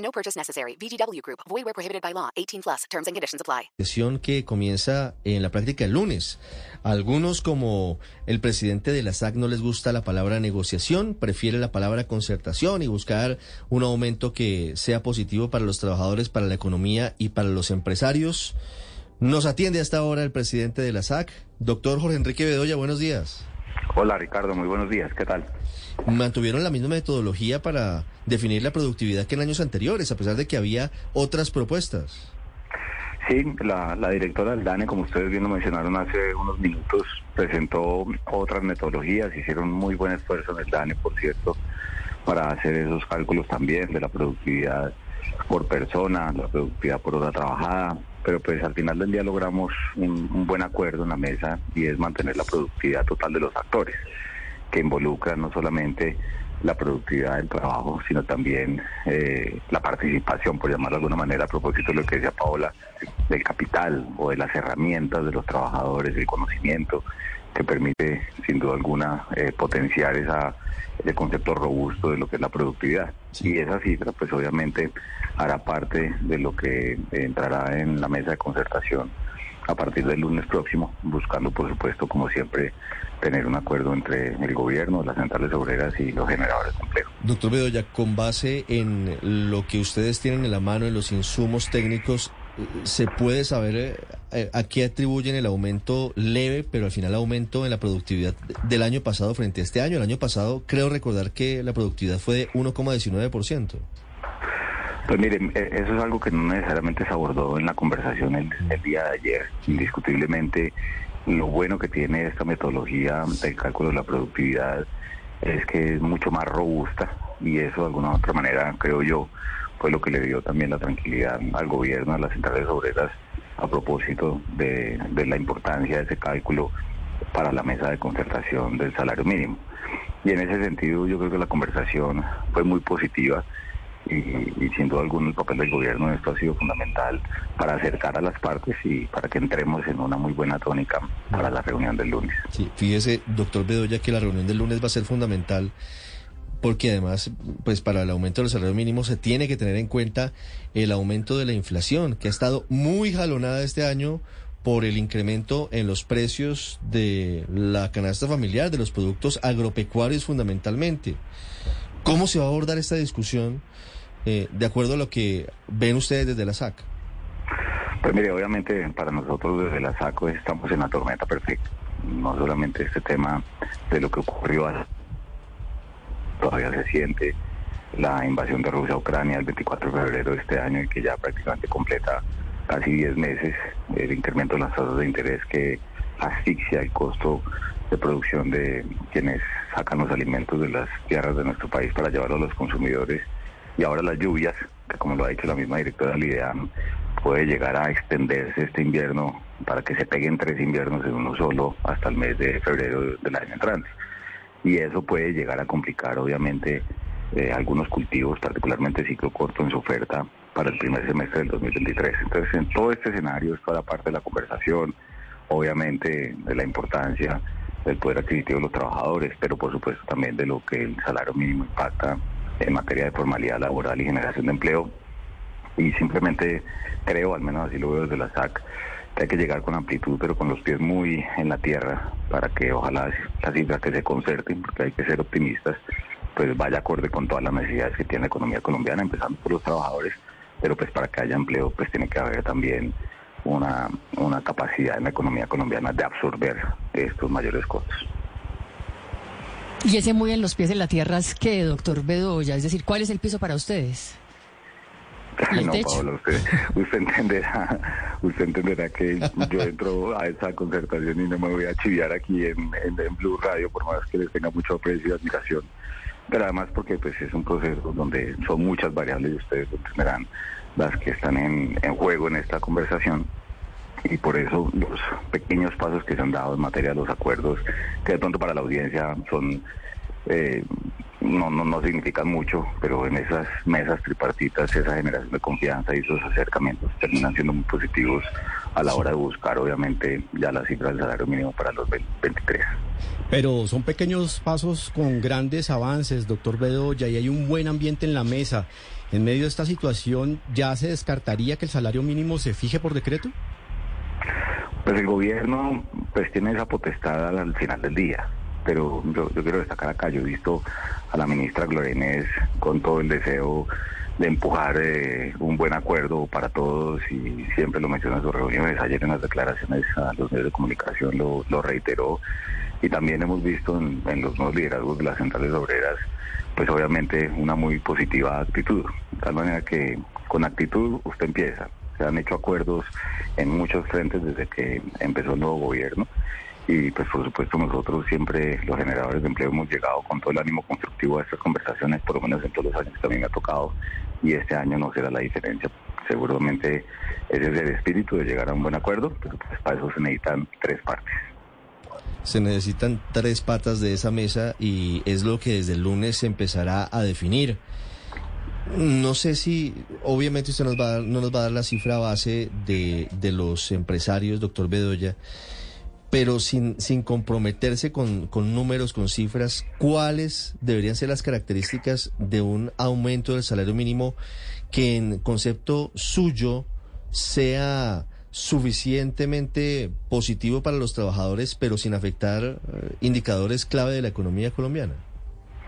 No purchase necessary. VGW Group. Void where prohibited by law. 18 plus. Terms and conditions apply. Sesión que comienza en la práctica el lunes. Algunos, como el presidente de la SAC, no les gusta la palabra negociación, prefiere la palabra concertación y buscar un aumento que sea positivo para los trabajadores, para la economía y para los empresarios. Nos atiende hasta ahora el presidente de la SAC, doctor Jorge Enrique Bedoya. Buenos días. Hola Ricardo, muy buenos días. ¿Qué tal? mantuvieron la misma metodología para definir la productividad que en años anteriores, a pesar de que había otras propuestas. Sí, la, directora del DANE, como ustedes bien lo mencionaron hace unos minutos, presentó otras metodologías, hicieron muy buen esfuerzo en el DANE, por cierto, para hacer esos cálculos también de la productividad por persona, la productividad por hora trabajada, pero pues al final del día logramos un buen acuerdo en la mesa y es mantener la productividad total de los actores que involucra no solamente la productividad del trabajo, sino también eh, la participación, por llamarlo de alguna manera, a propósito de lo que decía Paola, del capital o de las herramientas de los trabajadores, del conocimiento, que permite, sin duda alguna, eh, potenciar esa, ese concepto robusto de lo que es la productividad. Y esa cifra, pues obviamente, hará parte de lo que entrará en la mesa de concertación a partir del lunes próximo, buscando, por supuesto, como siempre, tener un acuerdo entre el gobierno, las centrales obreras y los generadores de empleo. Doctor Bedoya, con base en lo que ustedes tienen en la mano, en los insumos técnicos, ¿se puede saber eh, a qué atribuyen el aumento leve, pero al final aumento en la productividad del año pasado frente a este año? El año pasado creo recordar que la productividad fue de 1,19%. Pues miren, e, eso es algo que no necesariamente se abordó en la conversación el, día de ayer. Indiscutiblemente, lo bueno que tiene esta metodología del cálculo de la productividad es que es mucho más robusta y eso de alguna u otra manera, creo yo, fue lo que le dio también la tranquilidad al gobierno, a las centrales obreras, a propósito de, de la importancia de ese cálculo para la mesa de concertación del salario mínimo. Y en ese sentido yo creo que la conversación fue muy positiva y, sin duda alguna el papel del gobierno en esto ha sido fundamental para acercar a las partes y para que entremos en una muy buena tónica para la reunión del lunes. Sí, fíjese, doctor Bedoya, que la reunión del lunes va a ser fundamental porque además, pues para el aumento del salario mínimo se tiene que tener en cuenta el aumento de la inflación, que ha estado muy jalonada este año por el incremento en los precios de la canasta familiar, de los productos agropecuarios fundamentalmente. ¿Cómo se va a abordar esta discusión eh, de acuerdo a lo que ven ustedes desde la SAC? Pues mire, obviamente para nosotros desde la SAC estamos en la tormenta perfecta. No solamente este tema de lo que ocurrió, todavía se siente la invasión de Rusia a Ucrania el 24 de febrero de este año y que ya prácticamente completa casi 10 meses el incremento de las tasas de interés que asfixia el costo de producción de quienes sacan los alimentos de las tierras de nuestro país para llevarlos a los consumidores. Y ahora las lluvias, que como lo ha dicho la misma directora del IDEAM, puede llegar a extenderse este invierno para que se peguen tres inviernos en uno solo hasta el mes de febrero del año entrante. Y eso puede llegar a complicar, obviamente, eh, algunos cultivos, particularmente ciclo corto en su oferta para el primer semestre del 2023. Entonces, en todo este escenario, es toda parte de la conversación, obviamente, de la importancia del poder adquisitivo de los trabajadores, pero por supuesto también de lo que el salario mínimo impacta en materia de formalidad laboral y generación de empleo. Y simplemente creo, al menos así lo veo desde la SAC, hay que llegar con amplitud, pero con los pies muy en la tierra, para que ojalá las cifras que se concerten, porque hay que ser optimistas, pues vaya acorde con todas las necesidades que tiene la economía colombiana, empezando por los trabajadores, pero pues para que haya empleo, pues tiene que haber también una, una capacidad en la economía colombiana de absorber estos mayores costos. ¿Y ese muy en los pies de la tierra es qué, doctor Bedoya? Es decir, ¿cuál es el piso para ustedes? no, usted, usted, entenderá, usted entenderá que yo entro a esa concertación y no me voy a chiviar aquí en, en, Blue Radio, por más que les tenga mucho aprecio y admiración. pero además porque pues es un proceso donde son muchas variables y ustedes entenderán las que están en, en juego en esta conversación y por eso los pequeños pasos que se han dado en materia de los acuerdos, que de pronto para la audiencia son eh, no, no, no significan mucho, pero en esas mesas tripartitas, esa generación de confianza y esos acercamientos terminan siendo muy positivos a la hora de buscar, obviamente, ya la cifra del salario mínimo para los 23. Pero son pequeños pasos con grandes avances, doctor Bedoya, y hay un buen ambiente en la mesa. En medio de esta situación, ¿ya se descartaría que el salario mínimo se fije por decreto? Pues el gobierno pues tiene esa potestad al final del día, pero yo, quiero destacar acá, yo he visto a la ministra Gloria con todo el deseo de empujar eh, un buen acuerdo para todos y siempre lo menciona en sus reuniones, ayer en las declaraciones a los medios de comunicación lo, lo reiteró. Y también hemos visto en, en los nuevos liderazgos de las centrales obreras pues obviamente una muy positiva actitud, de tal manera que con actitud usted empieza, se han hecho acuerdos en muchos frentes desde que empezó el nuevo gobierno y pues por supuesto nosotros siempre los generadores de empleo hemos llegado con todo el ánimo constructivo a estas conversaciones, por lo menos en todos los años que ha tocado y este año no será la diferencia. Seguramente ese es el espíritu de llegar a un buen acuerdo, pero pues para eso se necesitan tres partes. Se necesitan tres patas de esa mesa y es lo que desde el lunes se empezará a definir. No sé si, obviamente usted nos va a no nos va a dar la cifra base de, de los empresarios, doctor Bedoya, pero sin, sin comprometerse con, con números, con cifras, ¿cuáles deberían ser las características de un aumento del salario mínimo que en concepto suyo sea suficientemente positivo para los trabajadores, pero sin afectar eh, indicadores clave de la economía colombiana?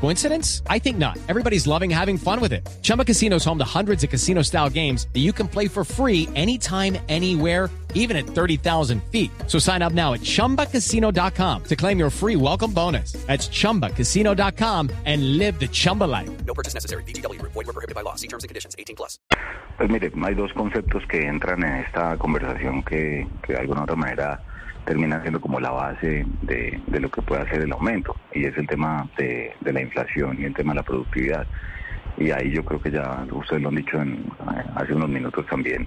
Coincidence? I think not. Everybody's loving having fun with it. Chumba Casino is home to hundreds of casino style games that you can play for free anytime, anywhere even at 30,000 feet. So sign up now at ChumbaCasino.com to claim your free welcome bonus. That's ChumbaCasino.com and live the Chumba life. No purchase necessary. VGW Group. Void were prohibited by law. See terms and conditions. 18 plus. Pues mire, hay dos conceptos que entran en esta conversación que, que de alguna otra manera terminan siendo como la base de, de lo que puede hacer el aumento, y es el tema de, de la inflación y el tema de la productividad. Y ahí yo creo que ya ustedes lo han dicho en, hace unos minutos también,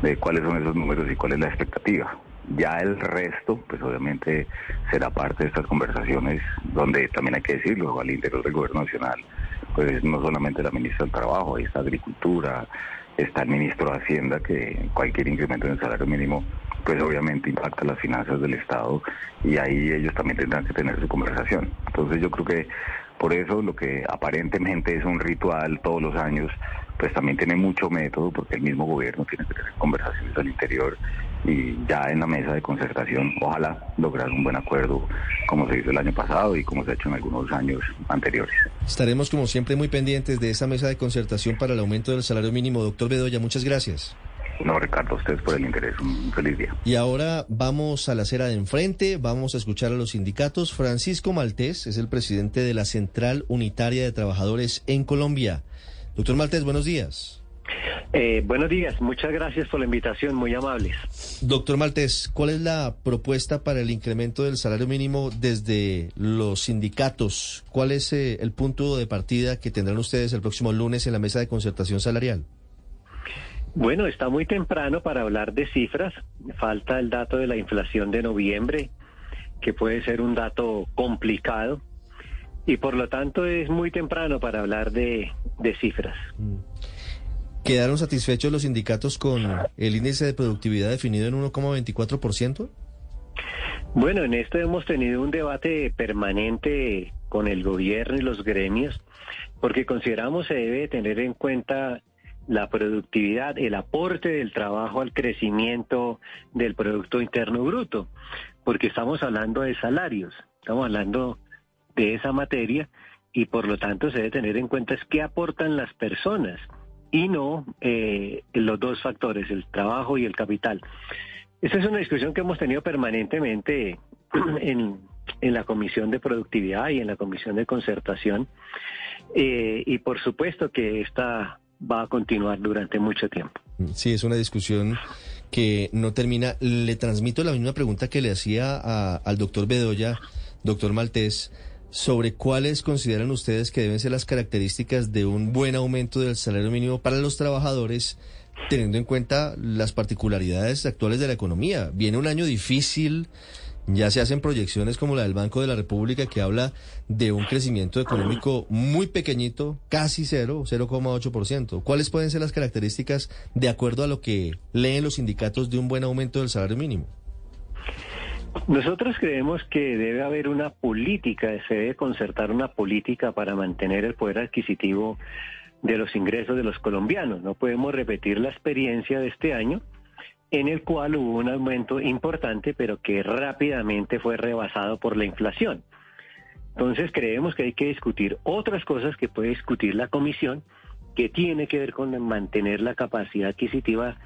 de cuáles son esos números y cuál es la expectativa. Ya el resto, pues obviamente será parte de estas conversaciones, donde también hay que decirlo, al interior del gobierno nacional, pues no solamente la ministra del Trabajo, ahí está Agricultura, está el ministro de Hacienda, que cualquier incremento en el salario mínimo, pues obviamente impacta las finanzas del Estado y ahí ellos también tendrán que tener su conversación. Entonces yo creo que por eso lo que aparentemente es un ritual todos los años, pues también tiene mucho método porque el mismo gobierno tiene que tener conversaciones al interior y ya en la mesa de concertación, ojalá lograr un buen acuerdo como se hizo el año pasado y como se ha hecho en algunos años anteriores. Estaremos como siempre muy pendientes de esa mesa de concertación para el aumento del salario mínimo. Doctor Bedoya, muchas gracias. No, Ricardo, a ustedes por el interés. Un feliz día. Y ahora vamos a la acera de enfrente, vamos a escuchar a los sindicatos. Francisco Maltés es el presidente de la Central Unitaria de Trabajadores en Colombia. Doctor Maltés, buenos días. Eh, buenos días, muchas gracias por la invitación, muy amables. Doctor Maltés, ¿cuál es la propuesta para el incremento del salario mínimo desde los sindicatos? ¿Cuál es eh, el punto de partida que tendrán ustedes el próximo lunes en la mesa de concertación salarial? Bueno, está muy temprano para hablar de cifras. Falta el dato de la inflación de noviembre, que puede ser un dato complicado. Y por lo tanto es muy temprano para hablar de, de cifras. ¿Quedaron satisfechos los sindicatos con el índice de productividad definido en 1,24%? Bueno, en esto hemos tenido un debate permanente con el gobierno y los gremios, porque consideramos se debe tener en cuenta la productividad, el aporte del trabajo al crecimiento del Producto Interno Bruto, porque estamos hablando de salarios, estamos hablando de esa materia y por lo tanto se debe tener en cuenta es qué aportan las personas y no eh, los dos factores, el trabajo y el capital. Esa es una discusión que hemos tenido permanentemente en, en la Comisión de Productividad y en la Comisión de Concertación. Eh, y por supuesto que esta va a continuar durante mucho tiempo. Sí, es una discusión que no termina. Le transmito la misma pregunta que le hacía a- al doctor Bedoya, doctor Maltés, sobre cuáles consideran ustedes que deben ser las características de un buen aumento del salario mínimo para los trabajadores, teniendo en cuenta las particularidades actuales de la economía. Viene un año difícil. Ya se hacen proyecciones como la del Banco de la República que habla de un crecimiento económico muy pequeñito, casi cero, 0,8%. ¿Cuáles pueden ser las características de acuerdo a lo que leen los sindicatos de un buen aumento del salario mínimo? Nosotros creemos que debe haber una política, se debe concertar una política para mantener el poder adquisitivo de los ingresos de los colombianos. No podemos repetir la experiencia de este año en el cual hubo un aumento importante, pero que rápidamente fue rebasado por la inflación. Entonces creemos que hay que discutir otras cosas que puede discutir la comisión, que tiene que ver con mantener la capacidad adquisitiva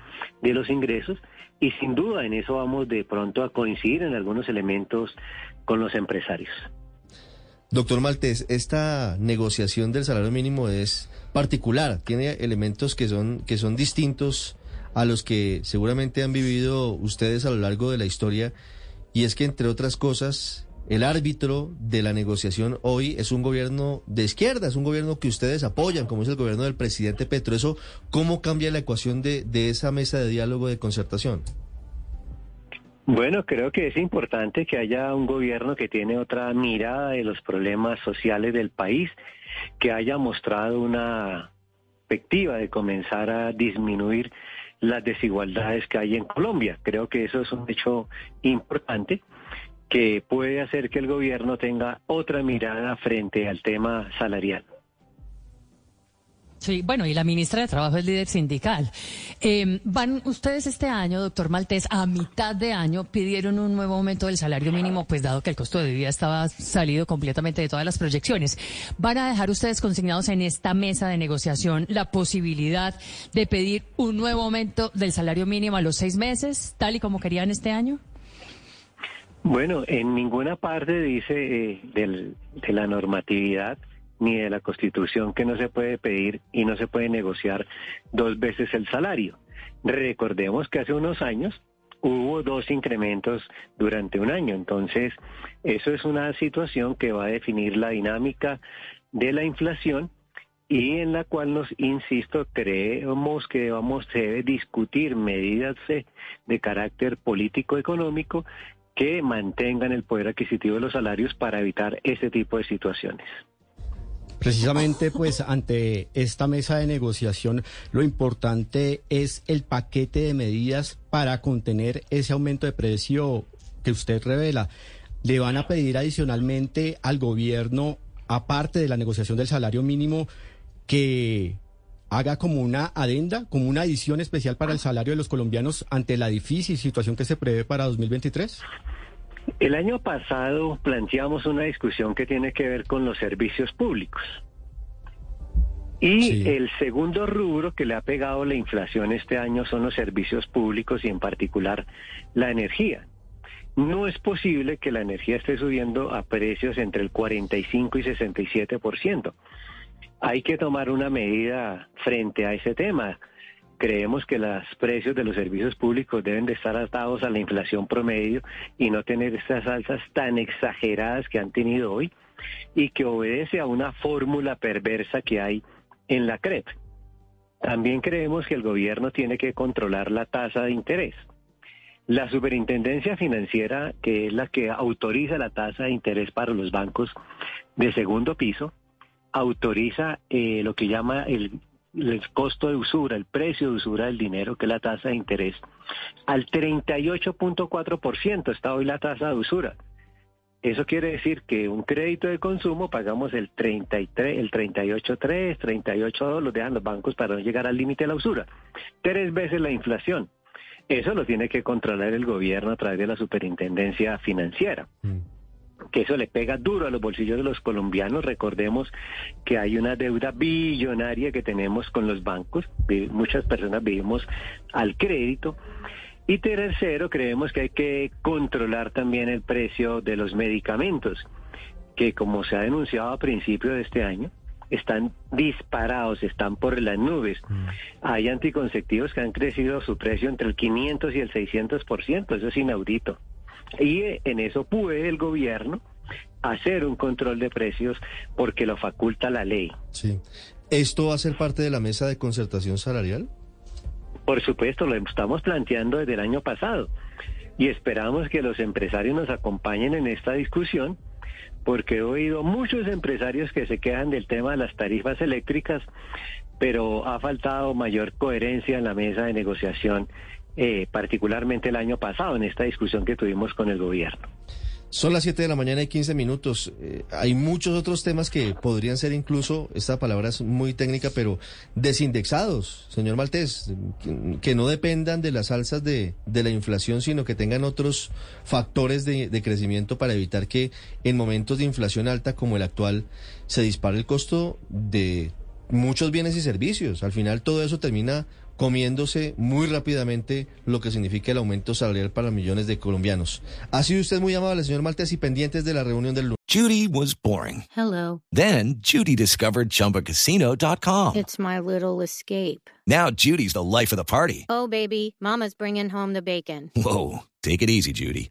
de los ingresos y sin duda en eso vamos de pronto a coincidir en algunos elementos con los empresarios. Doctor Maltés, esta negociación del salario mínimo es particular, tiene elementos que son, que son distintos a los que seguramente han vivido ustedes a lo largo de la historia, y es que, entre otras cosas, el árbitro de la negociación hoy es un gobierno de izquierda, es un gobierno que ustedes apoyan, como es el gobierno del presidente Petro. ¿Eso cómo cambia la ecuación de, de esa mesa de diálogo de concertación? Bueno, creo que es importante que haya un gobierno que tiene otra mirada de los problemas sociales del país, que haya mostrado una perspectiva de comenzar a disminuir las desigualdades que hay en Colombia. Creo que eso es un hecho importante que puede hacer que el gobierno tenga otra mirada frente al tema salarial. Sí, bueno, y la ministra de Trabajo es líder sindical. Eh, van ustedes este año, doctor Maltés, a mitad de año pidieron un nuevo aumento del salario mínimo, pues dado que el costo de vida estaba salido completamente de todas las proyecciones. ¿Van a dejar ustedes consignados en esta mesa de negociación la posibilidad de pedir un nuevo aumento del salario mínimo a los seis meses, tal y como querían este año? Bueno, en ninguna parte dice eh, del- de la normatividad ni de la Constitución que no se puede pedir y no se puede negociar dos veces el salario. Recordemos que hace unos años hubo dos incrementos durante un año, entonces eso es una situación que va a definir la dinámica de la inflación y en la cual nos, insisto, creemos que vamos a discutir medidas de, carácter político-económico que mantengan el poder adquisitivo de los salarios para evitar ese tipo de situaciones. Precisamente, pues, ante esta mesa de negociación, lo importante es el paquete de medidas para contener ese aumento de precio que usted revela. Le van a pedir adicionalmente al gobierno, aparte de la negociación del salario mínimo, que haga como una adenda, como una adición especial para el salario de los colombianos ante la difícil situación que se prevé para 2023. El año pasado planteamos una discusión que tiene que ver con los servicios públicos. Y Sí. el segundo rubro que le ha pegado la inflación este año son los servicios públicos y en particular la energía. No es posible que la energía esté subiendo a precios entre el 45 y 67%. Hay que tomar una medida frente a ese tema. Creemos que los precios de los servicios públicos deben de estar atados a la inflación promedio y no tener estas alzas tan exageradas que han tenido hoy y que obedece a una fórmula perversa que hay en la CREP. También creemos que el gobierno tiene que controlar la tasa de interés. La superintendencia financiera, que es la que autoriza la tasa de interés para los bancos de segundo piso, autoriza eh, lo que llama el, el costo de usura, el precio de usura del dinero, que es la tasa de interés, al 38.4% está hoy la tasa de usura. Eso quiere decir que un crédito de consumo pagamos el 33, el 38.3, 38.2, lo dejan los bancos para no llegar al límite de la usura. Tres veces la inflación. Eso lo tiene que controlar el gobierno a través de la superintendencia financiera que eso le pega duro a los bolsillos de los colombianos. Recordemos que hay una deuda billonaria que tenemos con los bancos. Muchas personas vivimos al crédito. Y tercero, creemos que hay que controlar también el precio de los medicamentos, que como se ha denunciado a principios de este año, están disparados, están por las nubes. Hay anticonceptivos que han crecido su precio entre el 500 y el 600%, eso es inaudito. Y eh, en eso puede el gobierno hacer un control de precios porque lo faculta la ley. Sí. ¿Esto va a ser parte de la mesa de concertación salarial? Por supuesto, lo estamos planteando desde el año pasado y esperamos que los empresarios nos acompañen en esta discusión porque he oído muchos empresarios que se quejan del tema de las tarifas eléctricas, pero ha faltado mayor coherencia en la mesa de negociación, eh, particularmente el año pasado en esta discusión que tuvimos con el gobierno. Son las 7 de la mañana y 15 minutos. Eh, hay muchos otros temas que podrían ser incluso, esta palabra es muy técnica, pero desindexados, señor Maltés, que, no dependan de las alzas de, la inflación, sino que tengan otros factores de crecimiento para evitar que en momentos de inflación alta como el actual se dispare el costo de muchos bienes y servicios. Al final todo eso termina comiéndose muy rápidamente lo que significa el aumento salarial para millones de colombianos. Ha sido usted muy amable, señor Maltés, y pendientes de la reunión del lunes. Judy was boring. Hello. Then Judy discovered ChumbaCasino.com. It's my little escape. Now Judy's the life of the party. Oh, baby, mama's bringing home the bacon. Whoa, take it easy, Judy.